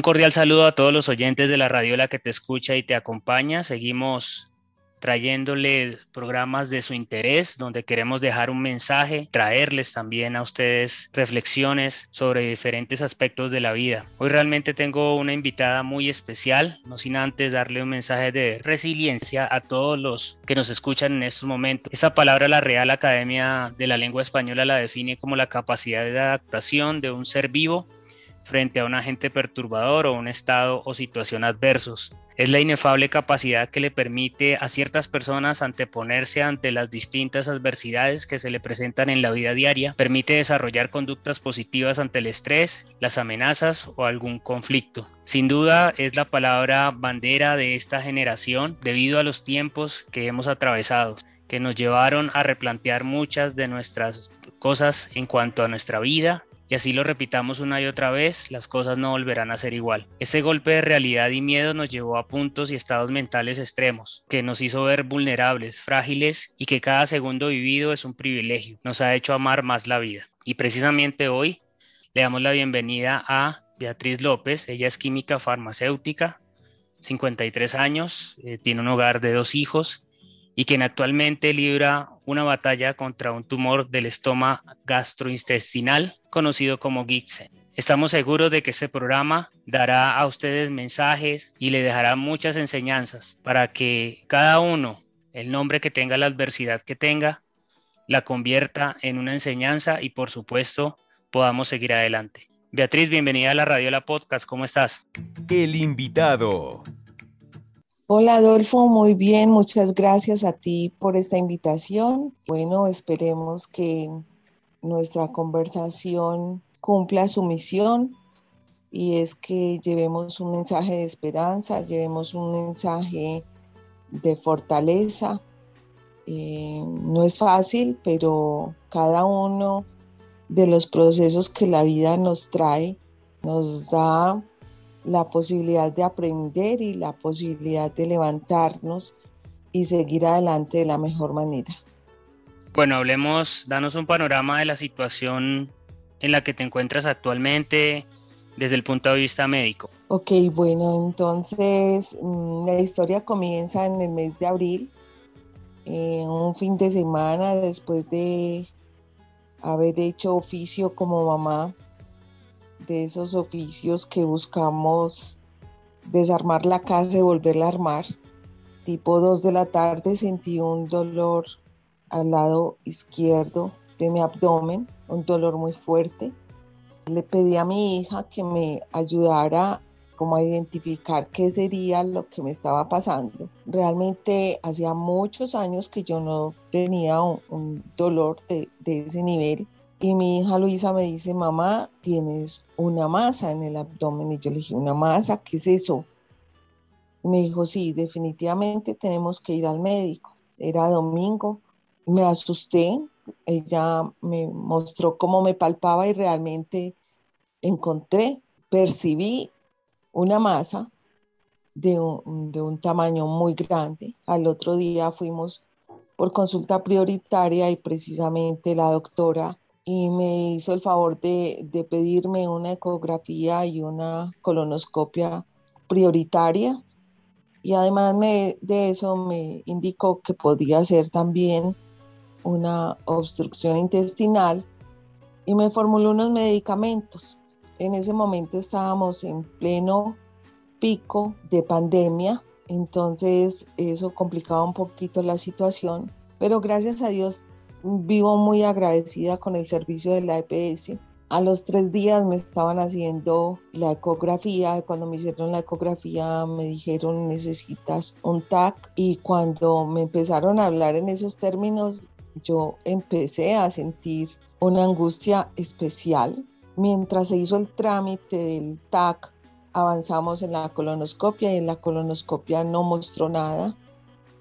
Un cordial saludo a todos los oyentes de la radiola que te escucha y te acompaña. Seguimos trayéndole programas de su interés, donde queremos dejar un mensaje, traerles también a ustedes reflexiones sobre diferentes aspectos de la vida. Hoy realmente tengo una invitada muy especial, no sin antes darle un mensaje de resiliencia a todos los que nos escuchan en estos momentos. Esa palabra la Real Academia de la Lengua Española la define como la capacidad de adaptación de un ser vivo frente a un agente perturbador o un estado o situación adversos. Es la inefable capacidad que le permite a ciertas personas anteponerse ante las distintas adversidades que se le presentan en la vida diaria, permite desarrollar conductas positivas ante el estrés, las amenazas o algún conflicto. Sin duda es la palabra bandera de esta generación debido a los tiempos que hemos atravesado que nos llevaron a replantear muchas de nuestras cosas en cuanto a nuestra vida y así lo repitamos una y otra vez, las cosas no volverán a ser igual. Ese golpe de realidad y miedo nos llevó a puntos y estados mentales extremos, que nos hizo ver vulnerables, frágiles y que cada segundo vivido es un privilegio. Nos ha hecho amar más la vida. Y precisamente hoy le damos la bienvenida a Beatriz López. Ella es química farmacéutica, 53 años, eh, tiene un hogar de dos hijos y quien actualmente libra una batalla contra un tumor del estómago gastrointestinal conocido como GIGSEN. Estamos seguros de que este programa dará a ustedes mensajes y le dejará muchas enseñanzas para que cada uno, el nombre que tenga, la adversidad que tenga, la convierta en una enseñanza y por supuesto podamos seguir adelante. Beatriz, bienvenida a la Radio La Podcast, ¿cómo estás? El invitado. Hola Adolfo, muy bien, muchas gracias a ti por esta invitación. Bueno, esperemos que nuestra conversación cumpla su misión y es que llevemos un mensaje de esperanza, llevemos un mensaje de fortaleza. Eh, no es fácil, pero cada uno de los procesos que la vida nos trae nos da la posibilidad de aprender y la posibilidad de levantarnos y seguir adelante de la mejor manera. Bueno, hablemos, danos un panorama de la situación en la que te encuentras actualmente desde el punto de vista médico. Ok, bueno, entonces mm, la historia comienza en el mes de abril, eh, un fin de semana después de haber hecho oficio como mamá de esos oficios que buscamos desarmar la casa y volverla a armar. Tipo 2 de la tarde sentí un dolor al lado izquierdo de mi abdomen, un dolor muy fuerte. Le pedí a mi hija que me ayudara como a identificar qué sería lo que me estaba pasando. Realmente hacía muchos años que yo no tenía un, dolor de, de ese nivel y mi hija Luisa me dice, mamá, tienes una masa en el abdomen. Y yo le dije, ¿una masa? ¿Qué es eso? Y me dijo, sí, definitivamente tenemos que ir al médico. Era domingo. Me asusté. Ella me mostró cómo me palpaba y realmente encontré, percibí una masa de un, de un tamaño muy grande. Al otro día fuimos por consulta prioritaria y precisamente la doctora y me hizo el favor de, pedirme una ecografía y una colonoscopia prioritaria. Y además de eso me indicó que podía ser también una obstrucción intestinal y me formuló unos medicamentos. En ese momento estábamos en pleno pico de pandemia, entonces eso complicaba un poquito la situación, pero gracias a Dios vivo muy agradecida con el servicio de la EPS. A los tres días me estaban haciendo la ecografía. Cuando me hicieron la ecografía me dijeron necesitas un TAC y cuando me empezaron a hablar en esos términos yo empecé a sentir una angustia especial. Mientras se hizo el trámite del TAC avanzamos en la colonoscopia y en la colonoscopia no mostró nada.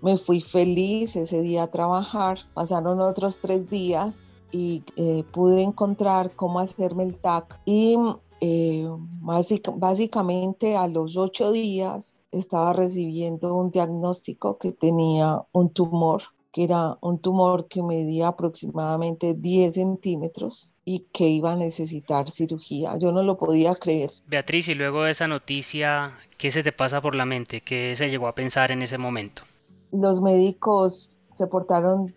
Me fui feliz ese día a trabajar. Pasaron otros tres días y eh, pude encontrar cómo hacerme el TAC. Y eh, básicamente a los ocho días estaba recibiendo un diagnóstico que tenía un tumor, que era un tumor que medía aproximadamente 10 centímetros y que iba a necesitar cirugía. Yo no lo podía creer. Beatriz, y luego de esa noticia, ¿qué se te pasa por la mente? ¿Qué se llegó a pensar en ese momento? Los médicos se portaron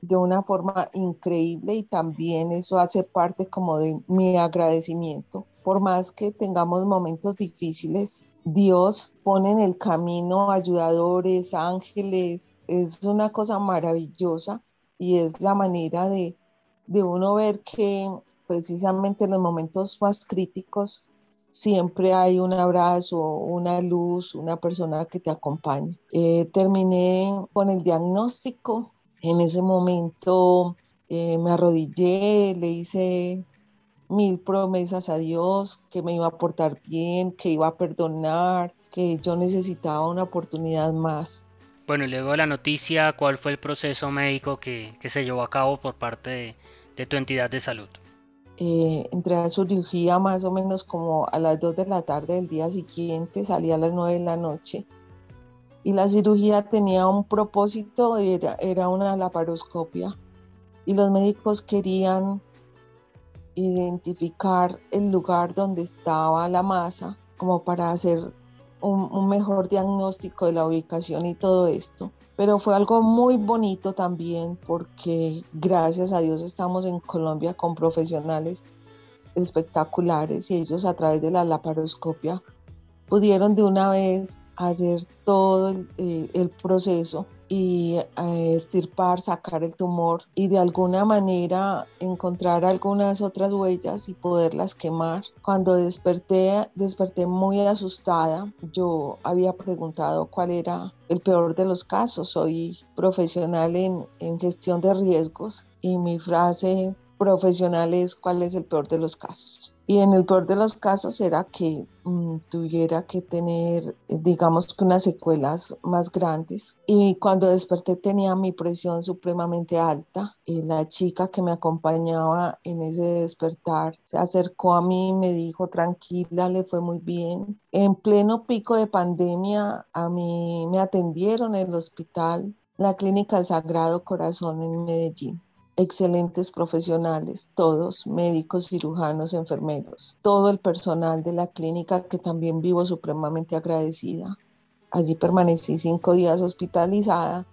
de una forma increíble y también eso hace parte como de mi agradecimiento. Por más que tengamos momentos difíciles, Dios pone en el camino ayudadores, ángeles, es una cosa maravillosa y es la manera de, de uno ver que precisamente en los momentos más críticos siempre hay un abrazo, una luz, una persona que te acompaña. Eh, terminé con el diagnóstico. En ese momento eh, me arrodillé, le hice mil promesas a Dios, que me iba a portar bien, que iba a perdonar, que yo necesitaba una oportunidad más. Bueno, y luego la noticia, ¿cuál fue el proceso médico que, se llevó a cabo por parte de, tu entidad de salud? Eh, entré a cirugía más o menos como a las 2 de la tarde del día siguiente, salí a las 9 de la noche. Y la cirugía tenía un propósito, era, era una laparoscopia. Y los médicos querían identificar el lugar donde estaba la masa como para hacer un, mejor diagnóstico de la ubicación y todo esto. Pero fue algo muy bonito también porque gracias a Dios estamos en Colombia con profesionales espectaculares y ellos a través de la laparoscopia pudieron de una vez hacer todo el, eh, proceso y eh, estirpar, sacar el tumor y de alguna manera encontrar algunas otras huellas y poderlas quemar. Cuando desperté, desperté muy asustada. Yo había preguntado cuál era el peor de los casos. Soy profesional en, en gestión de riesgos y mi frase profesional es cuál es el peor de los casos. Y en el peor de los casos era que mm, tuviera que tener, digamos que unas secuelas más grandes. Y cuando desperté tenía mi presión supremamente alta. Y la chica que me acompañaba en ese despertar se acercó a mí y me dijo, tranquila, le fue muy bien. En pleno pico de pandemia, a mí me atendieron en el hospital, la Clínica del Sagrado Corazón en Medellín excelentes profesionales, todos, médicos, cirujanos, enfermeros, todo el personal de la clínica que también vivo supremamente agradecida. Allí permanecí cinco días hospitalizada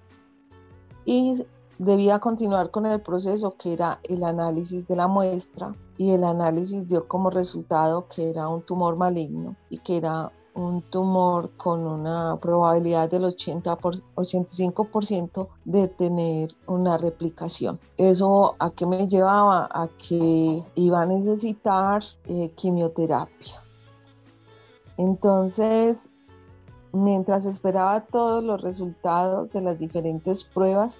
y debía continuar con el proceso que era el análisis de la muestra y el análisis dio como resultado que era un tumor maligno y que era un tumor con una probabilidad del 80 por, 85% de tener una replicación. ¿Eso a qué me llevaba? A que iba a necesitar eh, quimioterapia. Entonces, mientras esperaba todos los resultados de las diferentes pruebas,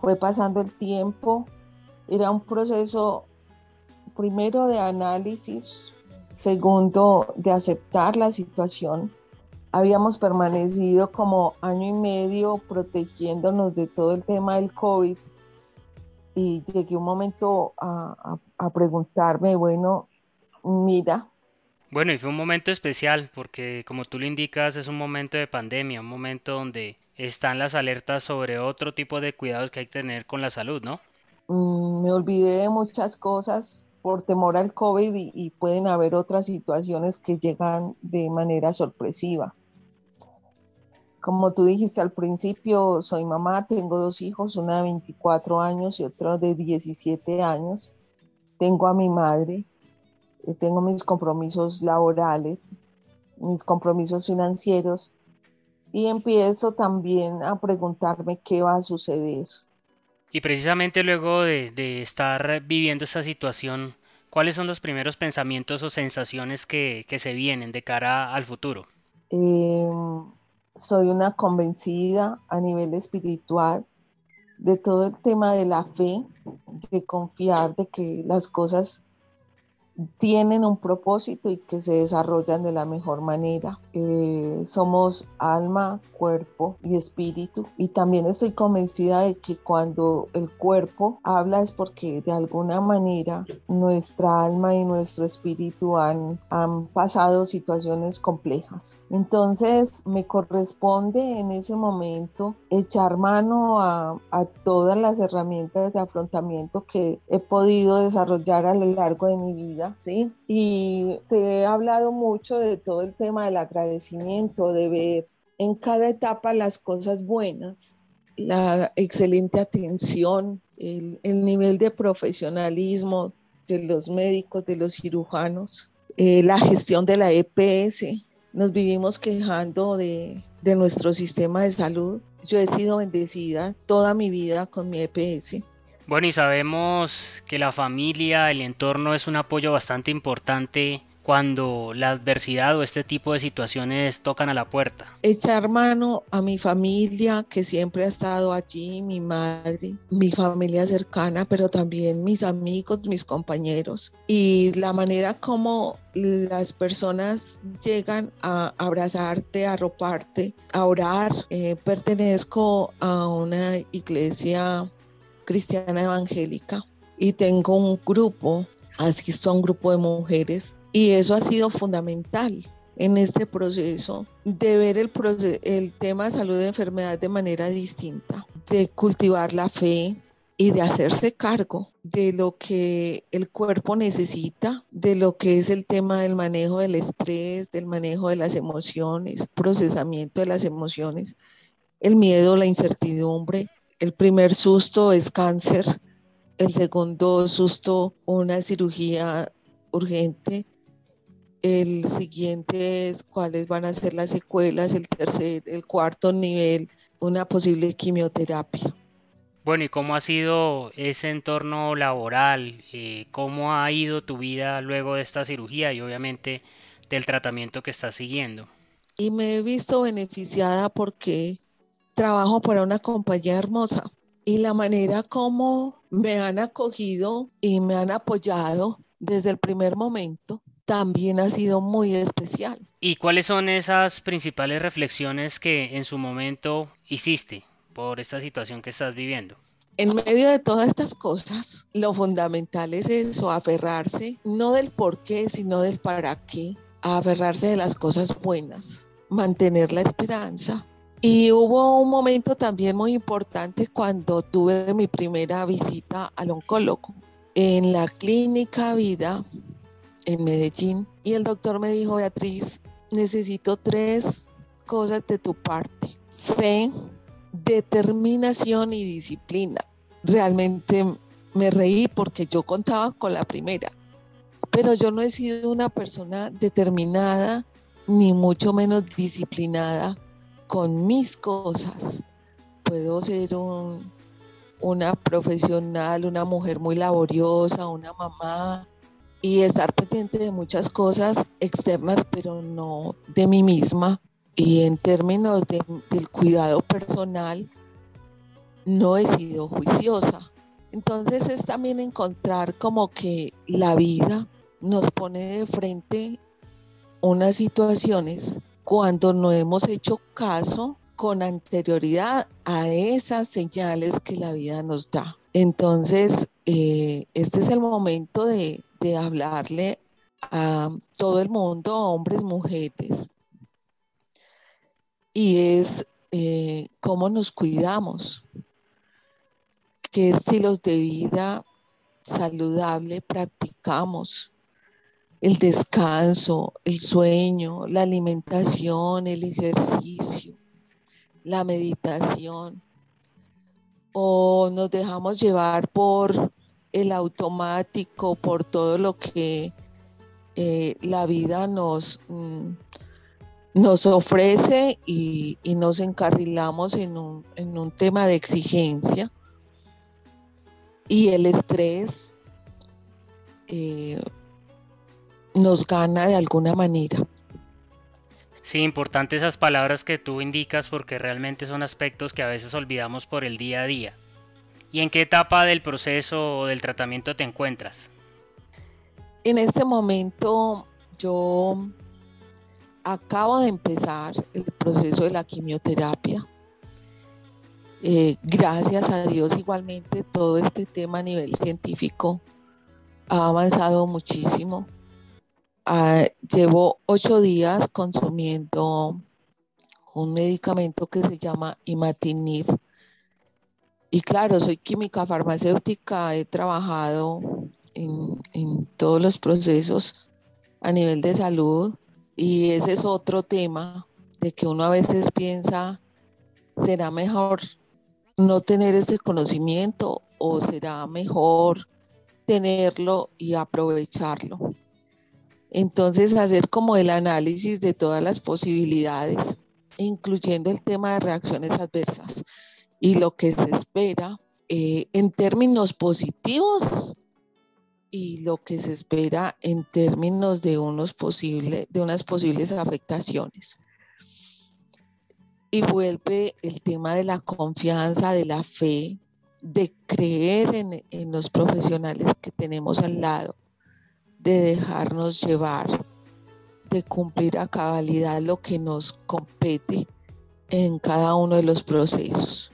fue pasando el tiempo. Era un proceso primero de análisis Segundo, de aceptar la situación. Habíamos permanecido como año y medio protegiéndonos de todo el tema del COVID y llegué un momento a, preguntarme, bueno, mira, bueno, y fue un momento especial porque, como tú lo indicas, es un momento de pandemia, un momento donde están las alertas sobre otro tipo de cuidados que hay que tener con la salud, ¿no? Mm, me olvidé de muchas cosas por temor al COVID y, pueden haber otras situaciones que llegan de manera sorpresiva. Como tú dijiste al principio, soy mamá, tengo dos hijos, una de 24 años y otro de 17 años. Tengo a mi madre, eh, tengo mis compromisos laborales, mis compromisos financieros y empiezo también a preguntarme qué va a suceder. Y precisamente luego de, estar viviendo esa situación, ¿cuáles son los primeros pensamientos o sensaciones que, se vienen de cara al futuro? Em, soy una convencida a nivel espiritual de todo el tema de la fe, de confiar de que las cosas tienen un propósito y que se desarrollan de la mejor manera. Eh, somos alma, cuerpo y espíritu. Y también estoy convencida de que cuando el cuerpo habla es porque de alguna manera nuestra alma y nuestro espíritu han, han pasado situaciones complejas. Entonces me corresponde en ese momento echar mano a, a todas las herramientas de afrontamiento que he podido desarrollar a lo largo de mi vida, ¿sí? Y te he hablado mucho de todo el tema del agradecimiento, de ver en cada etapa las cosas buenas, la excelente atención, el, nivel de profesionalismo de los médicos, de los cirujanos, eh, la gestión de la EPS. Nos vivimos quejando de, de nuestro sistema de salud. Yo he sido bendecida toda mi vida con mi EPS bueno, y sabemos que la familia, el entorno es un apoyo bastante importante cuando la adversidad o este tipo de situaciones tocan a la puerta? Echar mano a mi familia que siempre ha estado allí, mi madre, mi familia cercana, pero también mis amigos, mis compañeros. Y la manera como las personas llegan a abrazarte, a arroparte, a orar. Eh, pertenezco a una iglesia cristiana evangélica y tengo un grupo, asisto a un grupo de mujeres y eso ha sido fundamental en este proceso de ver el, el tema de salud y enfermedad de manera distinta, de cultivar la fe y de hacerse cargo de lo que el cuerpo necesita, de lo que es el tema del manejo del estrés, del manejo de las emociones, procesamiento de las emociones, el miedo, la incertidumbre, el primer susto es cáncer, el segundo susto una cirugía urgente, el siguiente es cuáles van a ser las secuelas, el tercer, el cuarto nivel, una posible quimioterapia. Bueno, ¿y cómo ha sido ese entorno laboral? Eh, ¿Cómo ha ido tu vida luego de esta cirugía y obviamente del tratamiento que estás siguiendo? Y me he visto beneficiada porque trabajo para una compañía hermosa y la manera como me han acogido y me han apoyado desde el primer momento también ha sido muy especial. ¿Y cuáles son esas principales reflexiones que en su momento hiciste por esta situación que estás viviendo? En medio de todas estas cosas, lo fundamental es eso, aferrarse, no del por qué, sino del para qué, aferrarse de las cosas buenas, mantener la esperanza y hubo un momento también muy importante cuando tuve mi primera visita al oncólogo en la clínica Vida en Medellín. Y el doctor me dijo, Beatriz, necesito tres cosas de tu parte. Fe, determinación y disciplina. Realmente me reí porque yo contaba con la primera, pero yo no he sido una persona determinada ni mucho menos disciplinada con mis cosas. Puedo ser una profesional, una mujer muy laboriosa, una mamá y estar pendiente de muchas cosas externas, pero no de mí misma. Y en términos del cuidado personal, no he sido juiciosa. Entonces es también encontrar como que la vida nos pone de frente unas situaciones cuando no hemos hecho caso con anterioridad a esas señales que la vida nos da. Entonces, eh, este es el momento de, hablarle a todo el mundo, hombres, mujeres, y es eh, cómo nos cuidamos, qué estilos de vida saludable practicamos, el descanso, el sueño, la alimentación, el ejercicio, la meditación. O nos dejamos llevar por el automático, por todo lo que eh, la vida nos, mm, nos ofrece y, nos encarrilamos en un, en un tema de exigencia. Y el estrés eh, nos gana de alguna manera. Sí, importante esas palabras que tú indicas porque realmente son aspectos que a veces olvidamos por el día a día. ¿Y en qué etapa del proceso o del tratamiento te encuentras? En este momento yo acabo de empezar el proceso de la quimioterapia. Eh, gracias a Dios igualmente todo este tema a nivel científico ha avanzado muchísimo. Ah, llevo ocho días consumiendo un medicamento que se llama imatinib. Y claro, soy química farmacéutica, he trabajado en, en todos los procesos a nivel de salud y ese es otro tema de que uno a veces piensa, ¿será mejor no tener ese conocimiento o será mejor tenerlo y aprovecharlo? Entonces, hacer como el análisis de todas las posibilidades, incluyendo el tema de reacciones adversas y lo que se espera eh, en términos positivos y lo que se espera en términos de, unos posible, de unas posibles afectaciones. Y vuelve el tema de la confianza, de la fe, de creer en, en los profesionales que tenemos al lado de dejarnos llevar, de cumplir a cabalidad lo que nos compete en cada uno de los procesos.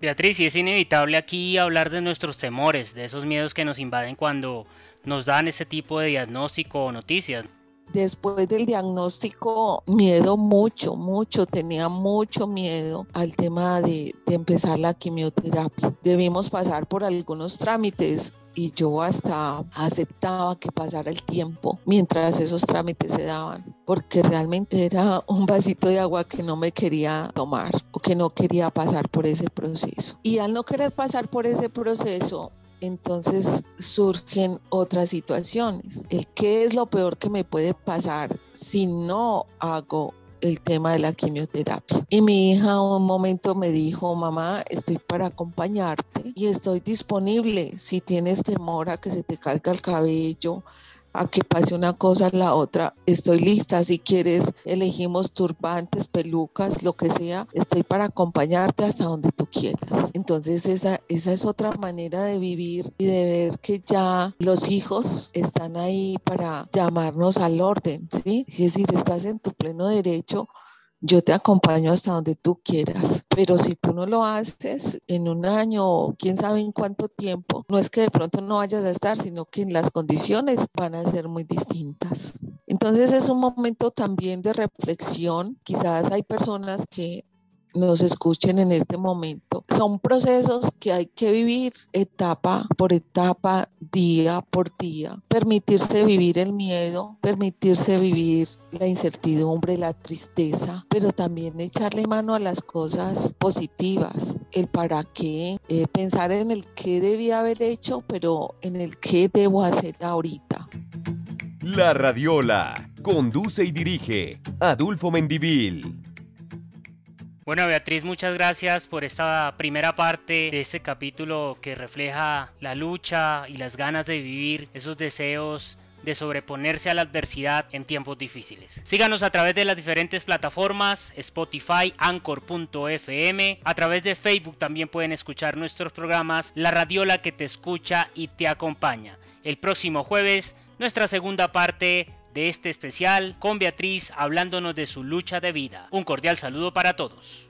Beatriz, y es inevitable aquí hablar de nuestros temores, de esos miedos que nos invaden cuando nos dan ese tipo de diagnóstico o noticias. Después del diagnóstico, miedo mucho, mucho, tenía mucho miedo al tema de, empezar la quimioterapia. Debimos pasar por algunos trámites y yo hasta aceptaba que pasara el tiempo mientras esos trámites se daban, porque realmente era un vasito de agua que no me quería tomar o que no quería pasar por ese proceso. Y al no querer pasar por ese proceso, entonces surgen otras situaciones. El qué es lo peor que me puede pasar si no hago el tema de la quimioterapia. Y mi hija un momento me dijo, mamá, estoy para acompañarte y estoy disponible si tienes temor a que se te caiga el cabello, a que pase una cosa a la otra. Estoy lista, si quieres, elegimos turbantes, pelucas, lo que sea. Estoy para acompañarte hasta donde tú quieras. Entonces esa, esa es otra manera de vivir y de ver que ya los hijos están ahí para llamarnos al orden, ¿sí? Es decir, estás en tu pleno derecho yo te acompaño hasta donde tú quieras, pero si tú no lo haces en un año o quién sabe en cuánto tiempo, no es que de pronto no vayas a estar, sino que las condiciones van a ser muy distintas. Entonces es un momento también de reflexión. Quizás hay personas que nos escuchen en este momento. Son procesos que hay que vivir etapa por etapa, día por día. Permitirse vivir el miedo, permitirse vivir la incertidumbre, la tristeza, pero también echarle mano a las cosas positivas, el para qué, eh, pensar en el qué debía haber hecho, pero en el qué debo hacer ahorita. La Radiola conduce y dirige Adulfo Mendivil. Bueno, Beatriz, muchas gracias por esta primera parte de este capítulo que refleja la lucha y las ganas de vivir, esos deseos de sobreponerse a la adversidad en tiempos difíciles. Síganos a través de las diferentes plataformas, Spotify, Anchor.fm, a través de Facebook también pueden escuchar nuestros programas La Radiola que te escucha y te acompaña. El próximo jueves, nuestra segunda parte de este especial con Beatriz hablándonos de su lucha de vida. Un cordial saludo para todos.